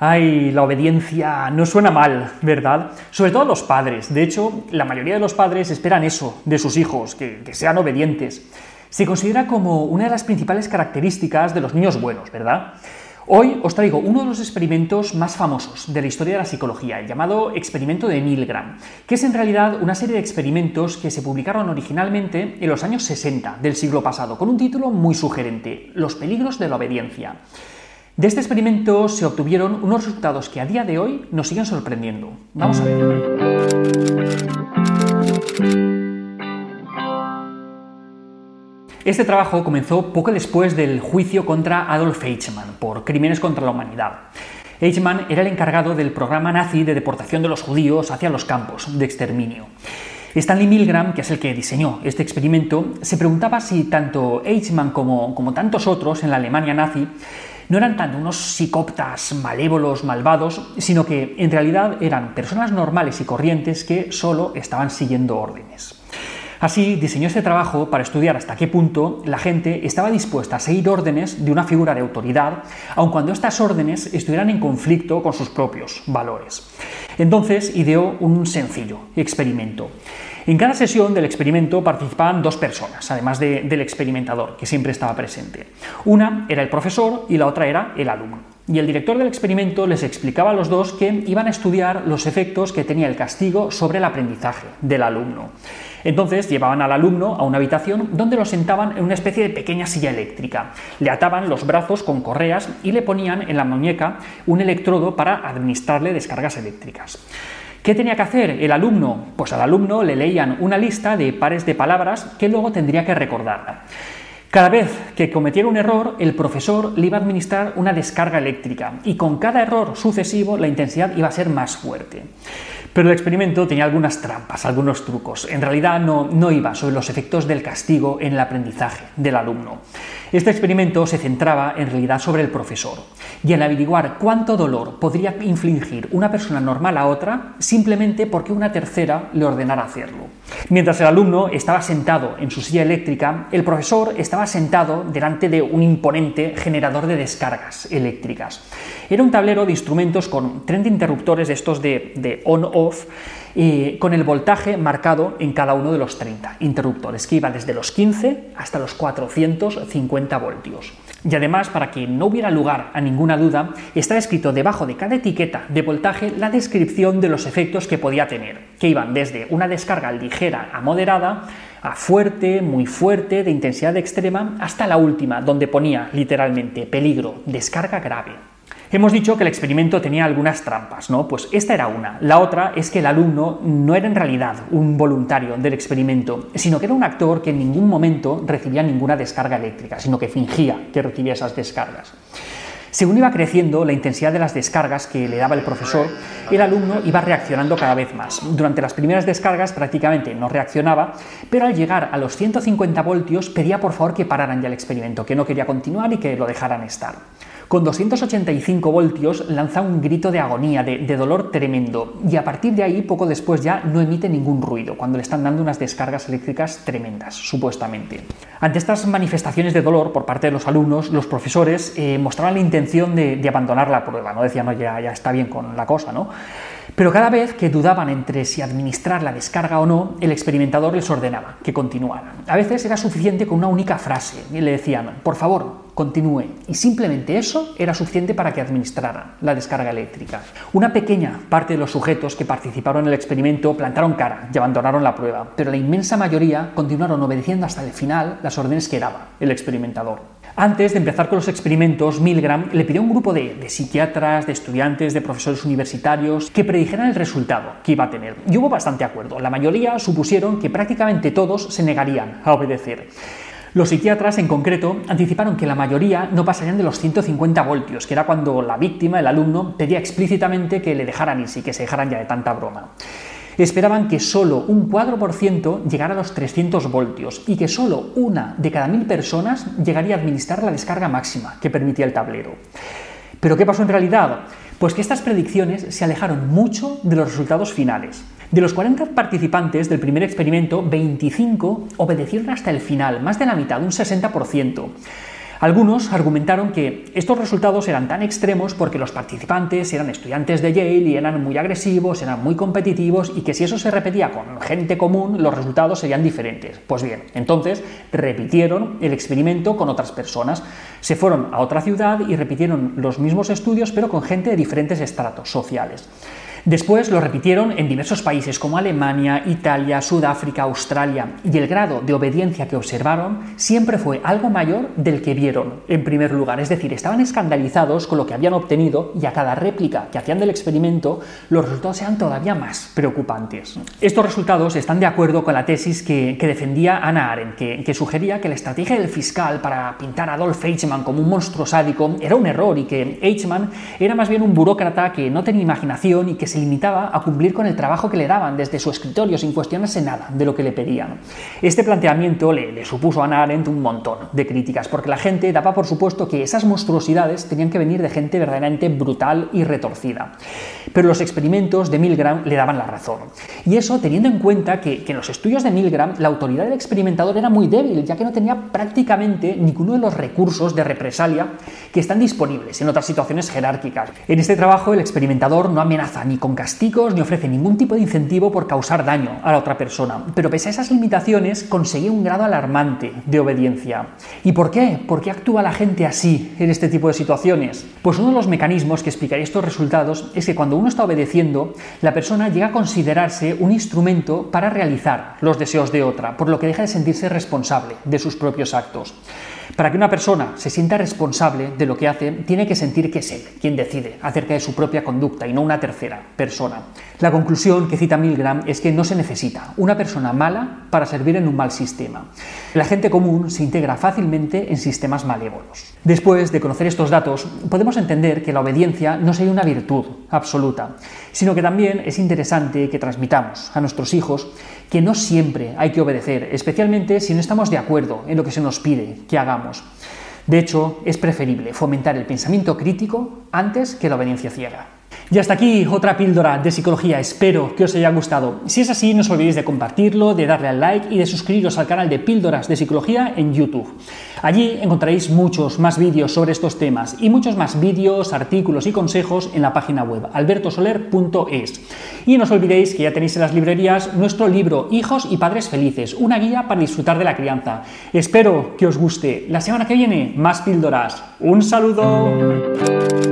Ay, la obediencia no suena mal, ¿verdad? Sobre todo los padres. De hecho, la mayoría de los padres esperan eso de sus hijos, que, que, sean obedientes. Se considera como una de las principales características de los niños buenos, ¿verdad? Hoy os traigo uno de los experimentos más famosos de la historia de la psicología, el llamado experimento de Milgram, que es en realidad una serie de experimentos que se publicaron originalmente en los años 60 del siglo pasado, con un título muy sugerente, Los peligros de la obediencia. De este experimento se obtuvieron unos resultados que a día de hoy nos siguen sorprendiendo. Vamos a ver. Este trabajo comenzó poco después del juicio contra Adolf Eichmann por crímenes contra la humanidad. Eichmann era el encargado del programa nazi de deportación de los judíos hacia los campos de exterminio. Stanley Milgram, que es el que diseñó este experimento, se preguntaba si tanto Eichmann como, como tantos otros en la Alemania nazi no eran tanto unos psicóptas malévolos, malvados, sino que en realidad eran personas normales y corrientes que solo estaban siguiendo órdenes. Así diseñó este trabajo para estudiar hasta qué punto la gente estaba dispuesta a seguir órdenes de una figura de autoridad, aun cuando estas órdenes estuvieran en conflicto con sus propios valores. Entonces ideó un sencillo experimento. En cada sesión del experimento participaban dos personas, además del experimentador, que siempre estaba presente. Una era el profesor y la otra era el alumno. Y el director del experimento les explicaba a los dos que iban a estudiar los efectos que tenía el castigo sobre el aprendizaje del alumno. Entonces llevaban al alumno a una habitación donde lo sentaban en una especie de pequeña silla eléctrica. Le ataban los brazos con correas y le ponían en la muñeca un electrodo para administrarle descargas eléctricas. ¿Qué tenía que hacer el alumno? Pues al alumno le leían una lista de pares de palabras que luego tendría que recordar. Cada vez que cometiera un error, el profesor le iba a administrar una descarga eléctrica y con cada error sucesivo la intensidad iba a ser más fuerte. Pero el experimento tenía algunas trampas, algunos trucos. En realidad no, no iba sobre los efectos del castigo en el aprendizaje del alumno. Este experimento se centraba en realidad sobre el profesor y en averiguar cuánto dolor podría infligir una persona normal a otra simplemente porque una tercera le ordenara hacerlo. Mientras el alumno estaba sentado en su silla eléctrica, el profesor estaba sentado delante de un imponente generador de descargas eléctricas. Era un tablero de instrumentos con 30 interruptores de estos de, on-off con el voltaje marcado en cada uno de los 30 interruptores, que iba desde los 15 hasta los 450 voltios. Y además, para que no hubiera lugar a ninguna duda, está escrito debajo de cada etiqueta de voltaje la descripción de los efectos que podía tener, que iban desde una descarga ligera a moderada, a fuerte, muy fuerte, de intensidad extrema, hasta la última, donde ponía literalmente peligro, descarga grave. Hemos dicho que el experimento tenía algunas trampas, ¿no? Pues esta era una. La otra es que el alumno no era en realidad un voluntario del experimento, sino que era un actor que en ningún momento recibía ninguna descarga eléctrica, sino que fingía que recibía esas descargas. Según iba creciendo la intensidad de las descargas que le daba el profesor, el alumno iba reaccionando cada vez más. Durante las primeras descargas prácticamente no reaccionaba, pero al llegar a los 150 voltios pedía por favor que pararan ya el experimento, que no quería continuar y que lo dejaran estar. Con 285 voltios lanza un grito de agonía, de, dolor tremendo, y a partir de ahí, poco después ya, no emite ningún ruido, cuando le están dando unas descargas eléctricas tremendas, supuestamente. Ante estas manifestaciones de dolor por parte de los alumnos, los profesores eh, mostraban la intención de, abandonar la prueba, ¿no? Decían, no, ya, ya está bien con la cosa, ¿no? Pero cada vez que dudaban entre si administrar la descarga o no, el experimentador les ordenaba que continuaran. A veces era suficiente con una única frase y le decían, por favor, continúe. Y simplemente eso era suficiente para que administraran la descarga eléctrica. Una pequeña parte de los sujetos que participaron en el experimento plantaron cara y abandonaron la prueba, pero la inmensa mayoría continuaron obedeciendo hasta el final las órdenes que daba el experimentador. Antes de empezar con los experimentos, Milgram le pidió a un grupo de, psiquiatras, de estudiantes, de profesores universitarios que predijeran el resultado que iba a tener. Y hubo bastante acuerdo. La mayoría supusieron que prácticamente todos se negarían a obedecer. Los psiquiatras, en concreto, anticiparon que la mayoría no pasarían de los 150 voltios, que era cuando la víctima, el alumno, pedía explícitamente que le dejaran irse y que se dejaran ya de tanta broma esperaban que solo un 4% llegara a los 300 voltios y que solo una de cada mil personas llegaría a administrar la descarga máxima que permitía el tablero. ¿Pero qué pasó en realidad? Pues que estas predicciones se alejaron mucho de los resultados finales. De los 40 participantes del primer experimento, 25 obedecieron hasta el final, más de la mitad, un 60%. Algunos argumentaron que estos resultados eran tan extremos porque los participantes eran estudiantes de Yale y eran muy agresivos, eran muy competitivos y que si eso se repetía con gente común, los resultados serían diferentes. Pues bien, entonces repitieron el experimento con otras personas. Se fueron a otra ciudad y repitieron los mismos estudios pero con gente de diferentes estratos sociales. Después lo repitieron en diversos países como Alemania, Italia, Sudáfrica, Australia, y el grado de obediencia que observaron siempre fue algo mayor del que vieron en primer lugar. Es decir, estaban escandalizados con lo que habían obtenido y a cada réplica que hacían del experimento los resultados eran todavía más preocupantes. Estos resultados están de acuerdo con la tesis que, defendía Anna Arendt, que, que, sugería que la estrategia del fiscal para pintar a Adolf Eichmann como un monstruo sádico era un error y que Eichmann era más bien un burócrata que no tenía imaginación y que se limitaba a cumplir con el trabajo que le daban desde su escritorio sin cuestionarse nada de lo que le pedían. Este planteamiento le, supuso a Hannah Arendt un montón de críticas, porque la gente daba por supuesto que esas monstruosidades tenían que venir de gente verdaderamente brutal y retorcida. Pero los experimentos de Milgram le daban la razón. Y eso teniendo en cuenta que, que en los estudios de Milgram la autoridad del experimentador era muy débil, ya que no tenía prácticamente ninguno de los recursos de represalia que están disponibles en otras situaciones jerárquicas. En este trabajo el experimentador no amenaza ni con castigos ni ofrece ningún tipo de incentivo por causar daño a la otra persona. Pero pese a esas limitaciones, consigue un grado alarmante de obediencia. ¿Y por qué? ¿Por qué actúa la gente así en este tipo de situaciones? Pues uno de los mecanismos que explicaría estos resultados es que cuando uno está obedeciendo, la persona llega a considerarse un instrumento para realizar los deseos de otra, por lo que deja de sentirse responsable de sus propios actos. Para que una persona se sienta responsable de lo que hace, tiene que sentir que es él quien decide acerca de su propia conducta y no una tercera persona. La conclusión que cita Milgram es que no se necesita una persona mala para servir en un mal sistema. La gente común se integra fácilmente en sistemas malévolos. Después de conocer estos datos, podemos entender que la obediencia no sería una virtud absoluta, sino que también es interesante que transmitamos a nuestros hijos que no siempre hay que obedecer, especialmente si no estamos de acuerdo en lo que se nos pide que hagamos. De hecho, es preferible fomentar el pensamiento crítico antes que la obediencia ciega. Y hasta aquí otra píldora de psicología, espero que os haya gustado. Si es así, no os olvidéis de compartirlo, de darle al like y de suscribiros al canal de píldoras de psicología en YouTube. Allí encontraréis muchos más vídeos sobre estos temas y muchos más vídeos, artículos y consejos en la página web albertosoler.es. Y no os olvidéis que ya tenéis en las librerías nuestro libro Hijos y Padres Felices, una guía para disfrutar de la crianza. Espero que os guste. La semana que viene, más píldoras. Un saludo.